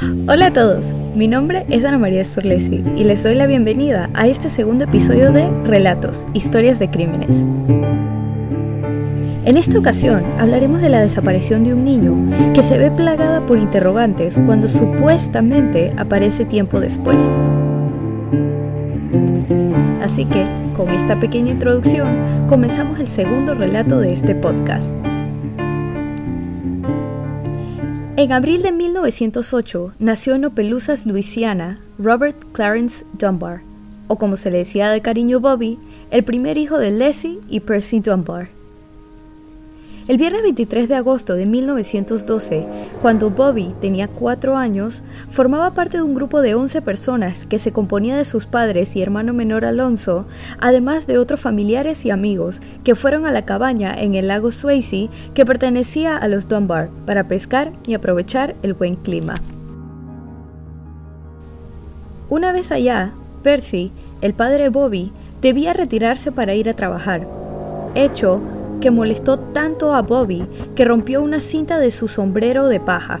Hola a todos, mi nombre es Ana María Sturlesi y les doy la bienvenida a este segundo episodio de Relatos, Historias de Crímenes. En esta ocasión hablaremos de la desaparición de un niño que se ve plagada por interrogantes cuando supuestamente aparece tiempo después. Así que, con esta pequeña introducción, comenzamos el segundo relato de este podcast. En abril de 1908 nació en Opelousas, Luisiana, Robert Clarence Dunbar, o como se le decía de cariño Bobby, el primer hijo de Leslie y Percy Dunbar. El viernes 23 de agosto de 1912, cuando Bobby tenía cuatro años, formaba parte de un grupo de 11 personas que se componía de sus padres y hermano menor Alonso, además de otros familiares y amigos que fueron a la cabaña en el lago Swayze que pertenecía a los Dunbar para pescar y aprovechar el buen clima. Una vez allá, Percy, el padre de Bobby, debía retirarse para ir a trabajar, hecho que molestó tanto a Bobby que rompió una cinta de su sombrero de paja.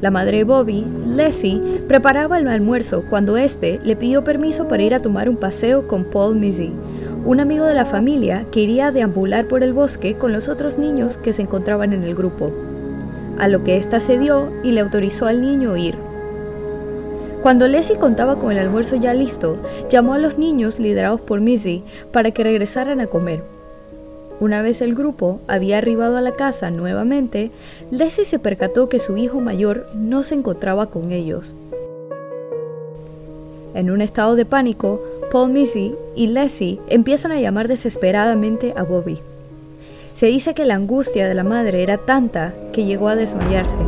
La madre de Bobby, Leslie, preparaba el almuerzo cuando éste le pidió permiso para ir a tomar un paseo con Paul Mizzy, un amigo de la familia que iría a deambular por el bosque con los otros niños que se encontraban en el grupo. A lo que ésta cedió y le autorizó al niño ir. Cuando Leslie contaba con el almuerzo ya listo, llamó a los niños liderados por Mizzy para que regresaran a comer. Una vez el grupo había arribado a la casa nuevamente, Leslie se percató que su hijo mayor no se encontraba con ellos. En un estado de pánico, Paul Missy y Leslie empiezan a llamar desesperadamente a Bobby. Se dice que la angustia de la madre era tanta que llegó a desmayarse.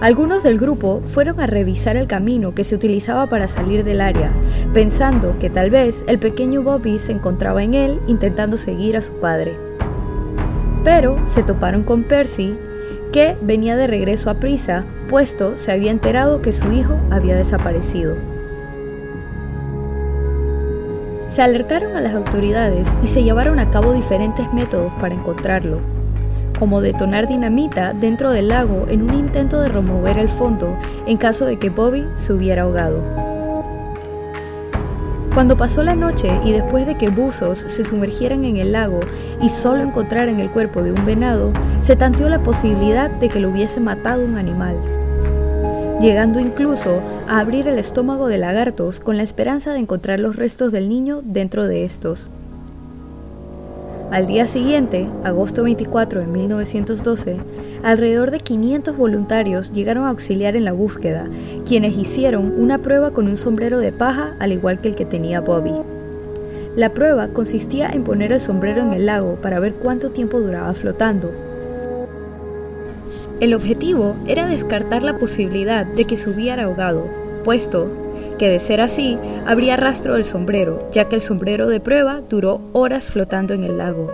Algunos del grupo fueron a revisar el camino que se utilizaba para salir del área, pensando que tal vez el pequeño Bobby se encontraba en él intentando seguir a su padre. Pero se toparon con Percy, que venía de regreso a prisa, puesto se había enterado que su hijo había desaparecido. Se alertaron a las autoridades y se llevaron a cabo diferentes métodos para encontrarlo como detonar dinamita dentro del lago en un intento de remover el fondo en caso de que Bobby se hubiera ahogado. Cuando pasó la noche y después de que buzos se sumergieran en el lago y solo encontraran el cuerpo de un venado, se tanteó la posibilidad de que lo hubiese matado un animal, llegando incluso a abrir el estómago de lagartos con la esperanza de encontrar los restos del niño dentro de estos. Al día siguiente, agosto 24 de 1912, alrededor de 500 voluntarios llegaron a auxiliar en la búsqueda, quienes hicieron una prueba con un sombrero de paja al igual que el que tenía Bobby. La prueba consistía en poner el sombrero en el lago para ver cuánto tiempo duraba flotando. El objetivo era descartar la posibilidad de que se hubiera ahogado, puesto que de ser así, habría rastro del sombrero, ya que el sombrero de prueba duró horas flotando en el lago.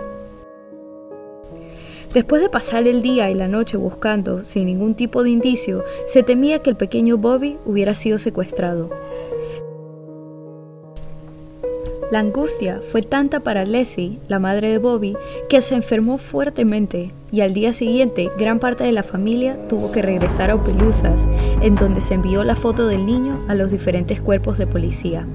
Después de pasar el día y la noche buscando, sin ningún tipo de indicio, se temía que el pequeño Bobby hubiera sido secuestrado. La angustia fue tanta para Leslie, la madre de Bobby, que se enfermó fuertemente y al día siguiente gran parte de la familia tuvo que regresar a Opelousas, en donde se envió la foto del niño a los diferentes cuerpos de policía.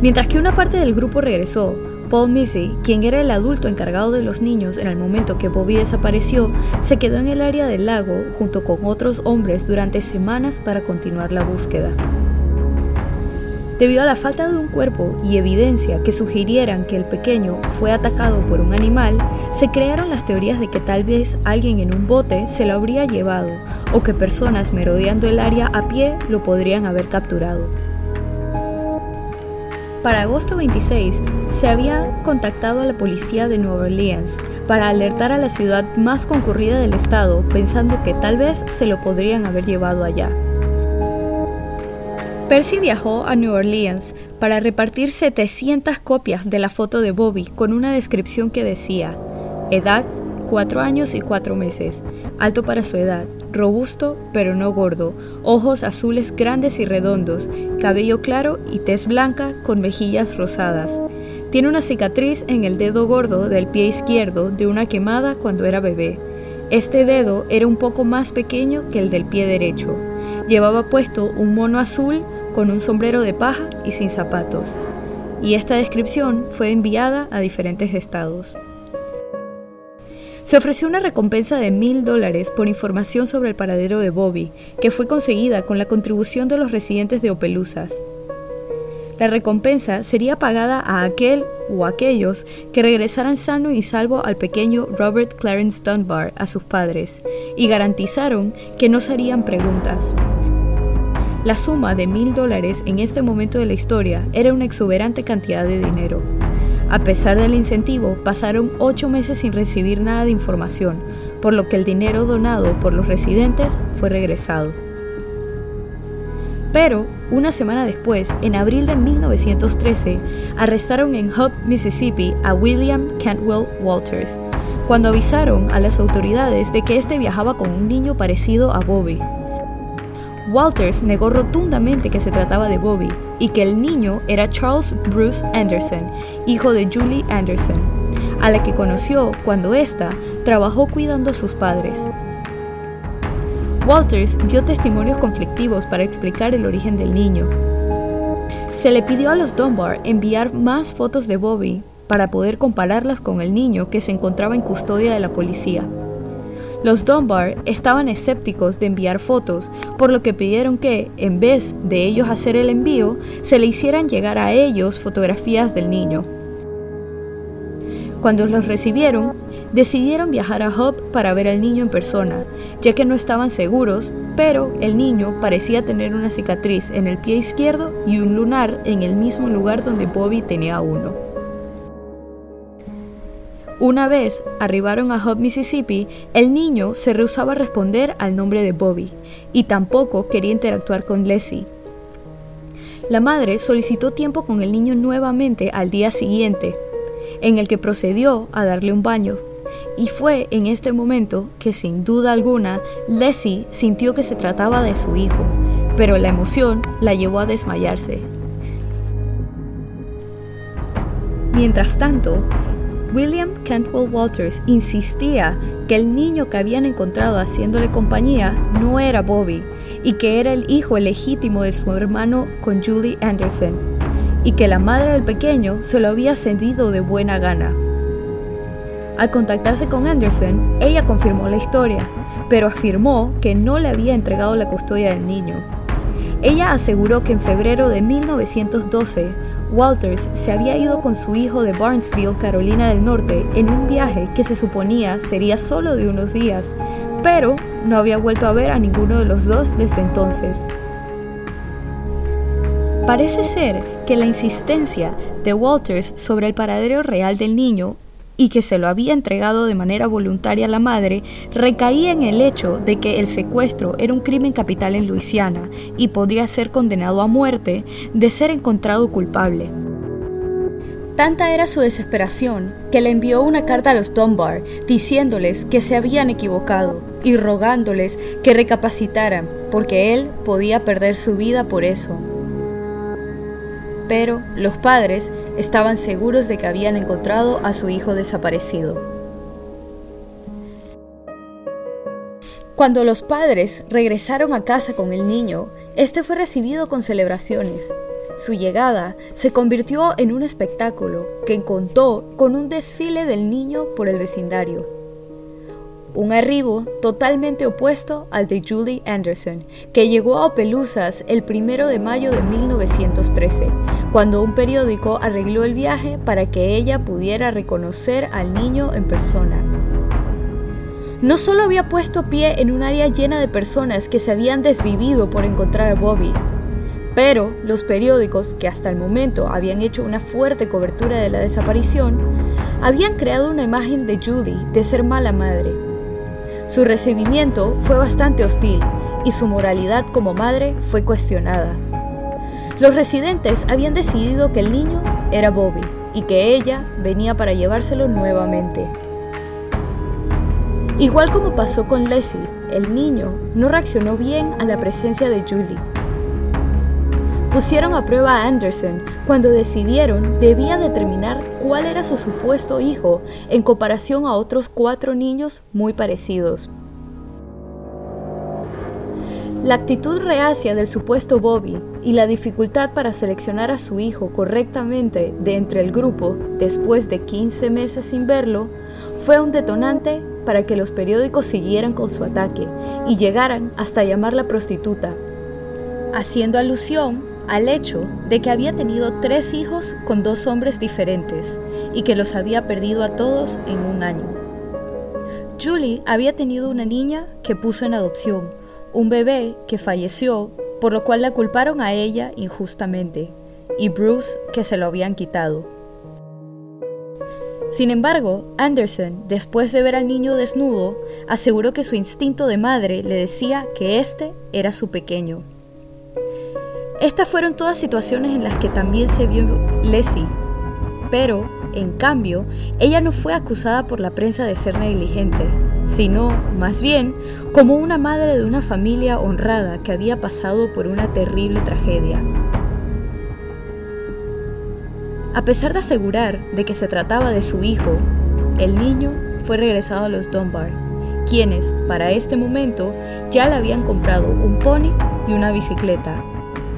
Mientras que una parte del grupo regresó, Paul Missy, quien era el adulto encargado de los niños en el momento que Bobby desapareció, se quedó en el área del lago junto con otros hombres durante semanas para continuar la búsqueda. Debido a la falta de un cuerpo y evidencia que sugirieran que el pequeño fue atacado por un animal, se crearon las teorías de que tal vez alguien en un bote se lo habría llevado o que personas merodeando el área a pie lo podrían haber capturado. Para agosto 26 se había contactado a la policía de Nueva Orleans para alertar a la ciudad más concurrida del estado pensando que tal vez se lo podrían haber llevado allá. Percy viajó a New Orleans para repartir 700 copias de la foto de Bobby con una descripción que decía, edad 4 años y 4 meses, alto para su edad, robusto pero no gordo, ojos azules grandes y redondos, cabello claro y tez blanca con mejillas rosadas. Tiene una cicatriz en el dedo gordo del pie izquierdo de una quemada cuando era bebé. Este dedo era un poco más pequeño que el del pie derecho. Llevaba puesto un mono azul con un sombrero de paja y sin zapatos. Y esta descripción fue enviada a diferentes estados. Se ofreció una recompensa de mil dólares por información sobre el paradero de Bobby, que fue conseguida con la contribución de los residentes de Opelousas. La recompensa sería pagada a aquel o aquellos que regresaran sano y salvo al pequeño Robert Clarence Dunbar a sus padres y garantizaron que no se harían preguntas. La suma de mil dólares en este momento de la historia era una exuberante cantidad de dinero. A pesar del incentivo, pasaron ocho meses sin recibir nada de información, por lo que el dinero donado por los residentes fue regresado. Pero, una semana después, en abril de 1913, arrestaron en Hub, Mississippi, a William Cantwell Walters, cuando avisaron a las autoridades de que éste viajaba con un niño parecido a Bobby. Walters negó rotundamente que se trataba de Bobby y que el niño era Charles Bruce Anderson, hijo de Julie Anderson, a la que conoció cuando ésta trabajó cuidando a sus padres. Walters dio testimonios conflictivos para explicar el origen del niño. Se le pidió a los Dunbar enviar más fotos de Bobby para poder compararlas con el niño que se encontraba en custodia de la policía. Los Dunbar estaban escépticos de enviar fotos, por lo que pidieron que, en vez de ellos hacer el envío, se le hicieran llegar a ellos fotografías del niño. Cuando los recibieron, decidieron viajar a Hub para ver al niño en persona, ya que no estaban seguros, pero el niño parecía tener una cicatriz en el pie izquierdo y un lunar en el mismo lugar donde Bobby tenía uno. Una vez arribaron a Hub, Mississippi, el niño se rehusaba a responder al nombre de Bobby y tampoco quería interactuar con Leslie. La madre solicitó tiempo con el niño nuevamente al día siguiente, en el que procedió a darle un baño. Y fue en este momento que sin duda alguna Leslie sintió que se trataba de su hijo, pero la emoción la llevó a desmayarse. Mientras tanto, William Cantwell Walters insistía que el niño que habían encontrado haciéndole compañía no era Bobby y que era el hijo legítimo de su hermano con Julie Anderson y que la madre del pequeño se lo había cedido de buena gana. Al contactarse con Anderson, ella confirmó la historia, pero afirmó que no le había entregado la custodia del niño. Ella aseguró que en febrero de 1912, Walters se había ido con su hijo de Barnesville, Carolina del Norte, en un viaje que se suponía sería solo de unos días, pero no había vuelto a ver a ninguno de los dos desde entonces. Parece ser que la insistencia de Walters sobre el paradero real del niño y que se lo había entregado de manera voluntaria a la madre recaía en el hecho de que el secuestro era un crimen capital en Luisiana y podría ser condenado a muerte de ser encontrado culpable. Tanta era su desesperación que le envió una carta a los Dunbar diciéndoles que se habían equivocado y rogándoles que recapacitaran porque él podía perder su vida por eso pero los padres estaban seguros de que habían encontrado a su hijo desaparecido. Cuando los padres regresaron a casa con el niño, este fue recibido con celebraciones. Su llegada se convirtió en un espectáculo que contó con un desfile del niño por el vecindario un arribo totalmente opuesto al de Julie Anderson, que llegó a Opelousas el 1 de mayo de 1913, cuando un periódico arregló el viaje para que ella pudiera reconocer al niño en persona. No solo había puesto pie en un área llena de personas que se habían desvivido por encontrar a Bobby, pero los periódicos, que hasta el momento habían hecho una fuerte cobertura de la desaparición, habían creado una imagen de Julie de ser mala madre su recibimiento fue bastante hostil y su moralidad como madre fue cuestionada. Los residentes habían decidido que el niño era Bobby y que ella venía para llevárselo nuevamente. Igual como pasó con Leslie, el niño no reaccionó bien a la presencia de Julie. pusieron a prueba a Anderson cuando decidieron debía determinar cuál era su supuesto hijo en comparación a otros cuatro niños muy parecidos. La actitud reacia del supuesto Bobby y la dificultad para seleccionar a su hijo correctamente de entre el grupo después de 15 meses sin verlo fue un detonante para que los periódicos siguieran con su ataque y llegaran hasta llamarla prostituta, haciendo alusión al hecho de que había tenido tres hijos con dos hombres diferentes y que los había perdido a todos en un año. Julie había tenido una niña que puso en adopción, un bebé que falleció, por lo cual la culparon a ella injustamente, y Bruce que se lo habían quitado. Sin embargo, Anderson, después de ver al niño desnudo, aseguró que su instinto de madre le decía que este era su pequeño. Estas fueron todas situaciones en las que también se vio Leslie, pero, en cambio, ella no fue acusada por la prensa de ser negligente, sino, más bien, como una madre de una familia honrada que había pasado por una terrible tragedia. A pesar de asegurar de que se trataba de su hijo, el niño fue regresado a los Dunbar, quienes, para este momento, ya le habían comprado un pony y una bicicleta,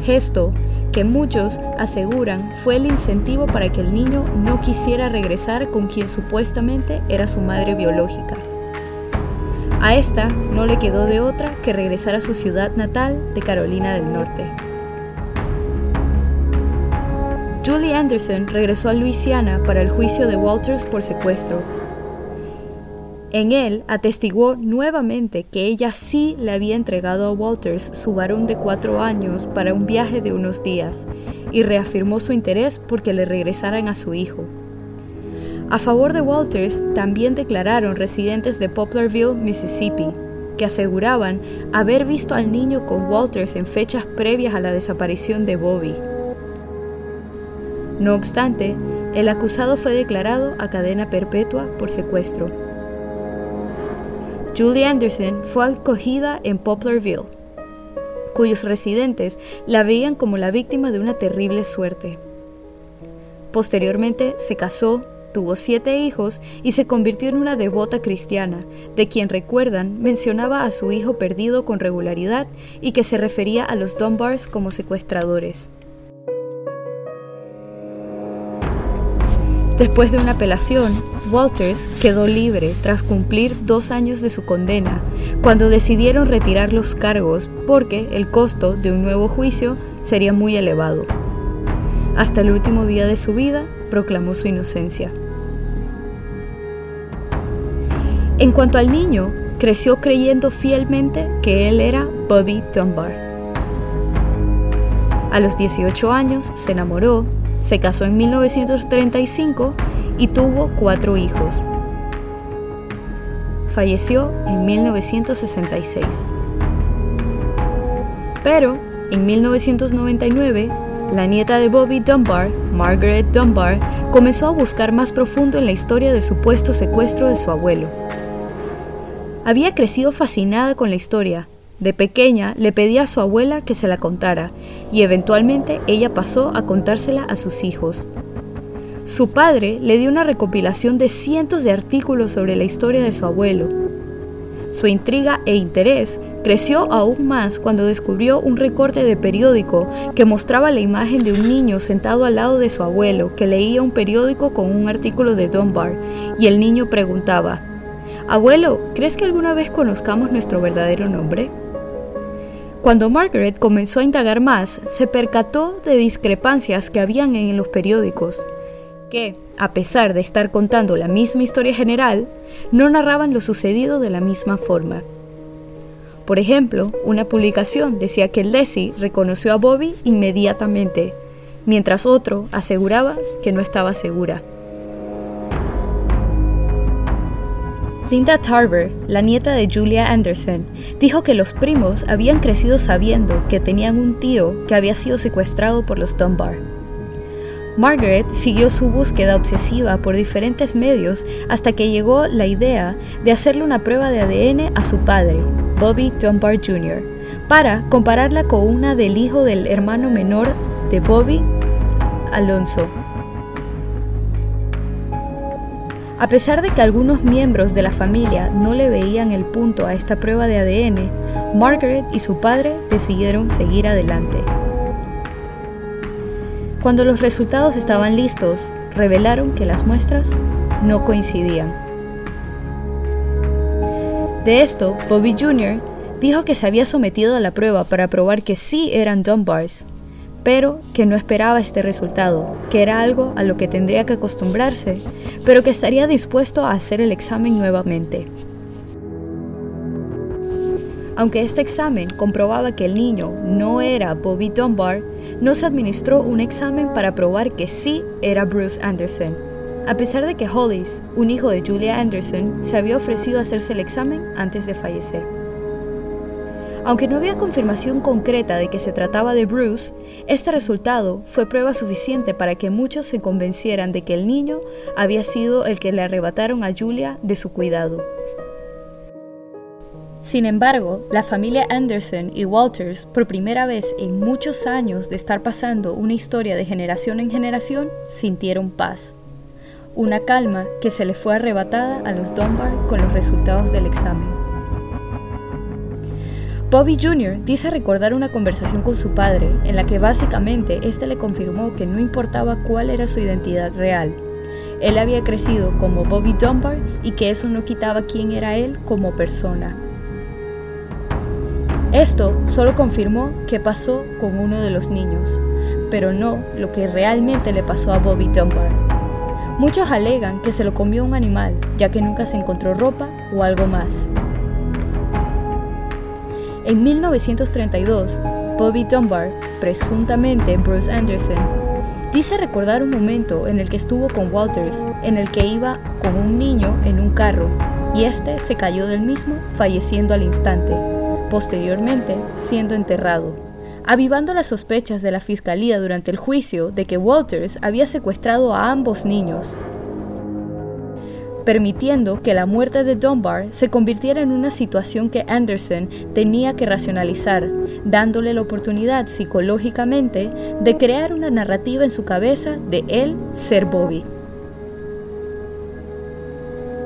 gesto que muchos aseguran fue el incentivo para que el niño no quisiera regresar con quien supuestamente era su madre biológica. A esta no le quedó de otra que regresar a su ciudad natal de Carolina del Norte. Julie Anderson regresó a Luisiana para el juicio de Walters por secuestro. En él atestiguó nuevamente que ella sí le había entregado a Walters su varón de cuatro años para un viaje de unos días y reafirmó su interés porque le regresaran a su hijo. A favor de Walters también declararon residentes de Poplarville, Mississippi, que aseguraban haber visto al niño con Walters en fechas previas a la desaparición de Bobby. No obstante, el acusado fue declarado a cadena perpetua por secuestro. Julie Anderson fue acogida en Poplarville, cuyos residentes la veían como la víctima de una terrible suerte. Posteriormente se casó, tuvo siete hijos y se convirtió en una devota cristiana, de quien recuerdan mencionaba a su hijo perdido con regularidad y que se refería a los Dunbars como secuestradores. Después de una apelación, Walters quedó libre tras cumplir dos años de su condena, cuando decidieron retirar los cargos porque el costo de un nuevo juicio sería muy elevado. Hasta el último día de su vida proclamó su inocencia. En cuanto al niño, creció creyendo fielmente que él era Bobby Dunbar. A los 18 años se enamoró se casó en 1935 y tuvo cuatro hijos. Falleció en 1966. Pero en 1999, la nieta de Bobby Dunbar, Margaret Dunbar, comenzó a buscar más profundo en la historia del supuesto secuestro de su abuelo. Había crecido fascinada con la historia de pequeña le pedía a su abuela que se la contara y eventualmente ella pasó a contársela a sus hijos. Su padre le dio una recopilación de cientos de artículos sobre la historia de su abuelo. Su intriga e interés creció aún más cuando descubrió un recorte de periódico que mostraba la imagen de un niño sentado al lado de su abuelo que leía un periódico con un artículo de Dunbar y el niño preguntaba, Abuelo, ¿crees que alguna vez conozcamos nuestro verdadero nombre? Cuando Margaret comenzó a indagar más, se percató de discrepancias que habían en los periódicos, que, a pesar de estar contando la misma historia general, no narraban lo sucedido de la misma forma. Por ejemplo, una publicación decía que Leslie reconoció a Bobby inmediatamente, mientras otro aseguraba que no estaba segura. Linda Tarver, la nieta de Julia Anderson, dijo que los primos habían crecido sabiendo que tenían un tío que había sido secuestrado por los Dunbar. Margaret siguió su búsqueda obsesiva por diferentes medios hasta que llegó la idea de hacerle una prueba de ADN a su padre, Bobby Dunbar Jr., para compararla con una del hijo del hermano menor de Bobby, Alonso. A pesar de que algunos miembros de la familia no le veían el punto a esta prueba de ADN, Margaret y su padre decidieron seguir adelante. Cuando los resultados estaban listos, revelaron que las muestras no coincidían. De esto, Bobby Jr. dijo que se había sometido a la prueba para probar que sí eran Dunbars, pero que no esperaba este resultado, que era algo a lo que tendría que acostumbrarse, pero que estaría dispuesto a hacer el examen nuevamente. Aunque este examen comprobaba que el niño no era Bobby Dunbar, no se administró un examen para probar que sí era Bruce Anderson, a pesar de que Hollis, un hijo de Julia Anderson, se había ofrecido a hacerse el examen antes de fallecer. Aunque no había confirmación concreta de que se trataba de Bruce, este resultado fue prueba suficiente para que muchos se convencieran de que el niño había sido el que le arrebataron a Julia de su cuidado. Sin embargo, la familia Anderson y Walters, por primera vez en muchos años de estar pasando una historia de generación en generación, sintieron paz. Una calma que se le fue arrebatada a los Dunbar con los resultados del examen. Bobby Jr. dice recordar una conversación con su padre en la que básicamente éste le confirmó que no importaba cuál era su identidad real. Él había crecido como Bobby Dunbar y que eso no quitaba quién era él como persona. Esto solo confirmó que pasó con uno de los niños, pero no lo que realmente le pasó a Bobby Dunbar. Muchos alegan que se lo comió un animal, ya que nunca se encontró ropa o algo más. En 1932, Bobby Dunbar, presuntamente Bruce Anderson, dice recordar un momento en el que estuvo con Walters, en el que iba con un niño en un carro, y este se cayó del mismo, falleciendo al instante, posteriormente siendo enterrado, avivando las sospechas de la fiscalía durante el juicio de que Walters había secuestrado a ambos niños, permitiendo que la muerte de Dunbar se convirtiera en una situación que Anderson tenía que racionalizar, dándole la oportunidad psicológicamente de crear una narrativa en su cabeza de él ser Bobby.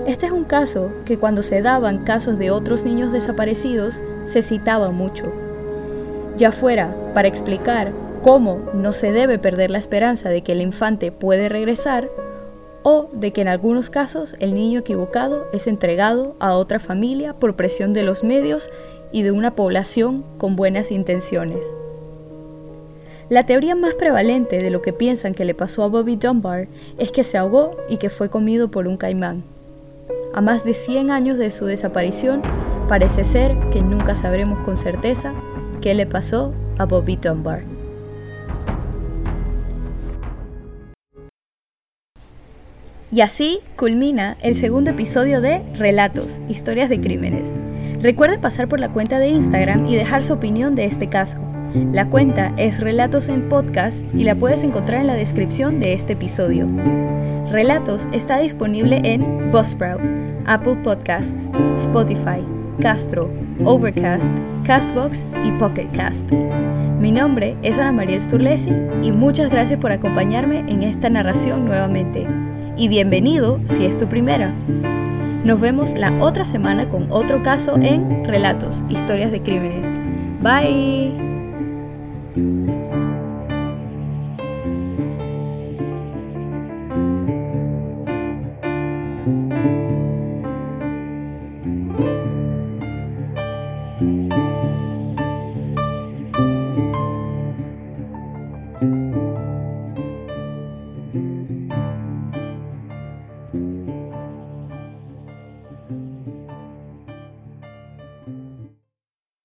Este es un caso que cuando se daban casos de otros niños desaparecidos se citaba mucho, ya fuera para explicar cómo no se debe perder la esperanza de que el infante puede regresar, o de que en algunos casos el niño equivocado es entregado a otra familia por presión de los medios y de una población con buenas intenciones. La teoría más prevalente de lo que piensan que le pasó a Bobby Dunbar es que se ahogó y que fue comido por un caimán. A más de 100 años de su desaparición, parece ser que nunca sabremos con certeza qué le pasó a Bobby Dunbar. Y así culmina el segundo episodio de Relatos, Historias de Crímenes. Recuerde pasar por la cuenta de Instagram y dejar su opinión de este caso. La cuenta es Relatos en Podcast y la puedes encontrar en la descripción de este episodio. Relatos está disponible en Buzzsprout, Apple Podcasts, Spotify, Castro, Overcast, Castbox y Pocket Cast. Mi nombre es Ana María Sturlesi y muchas gracias por acompañarme en esta narración nuevamente y bienvenido si es tu primera. Nos vemos la otra semana con otro caso en Relatos, Historias de Crímenes. Bye.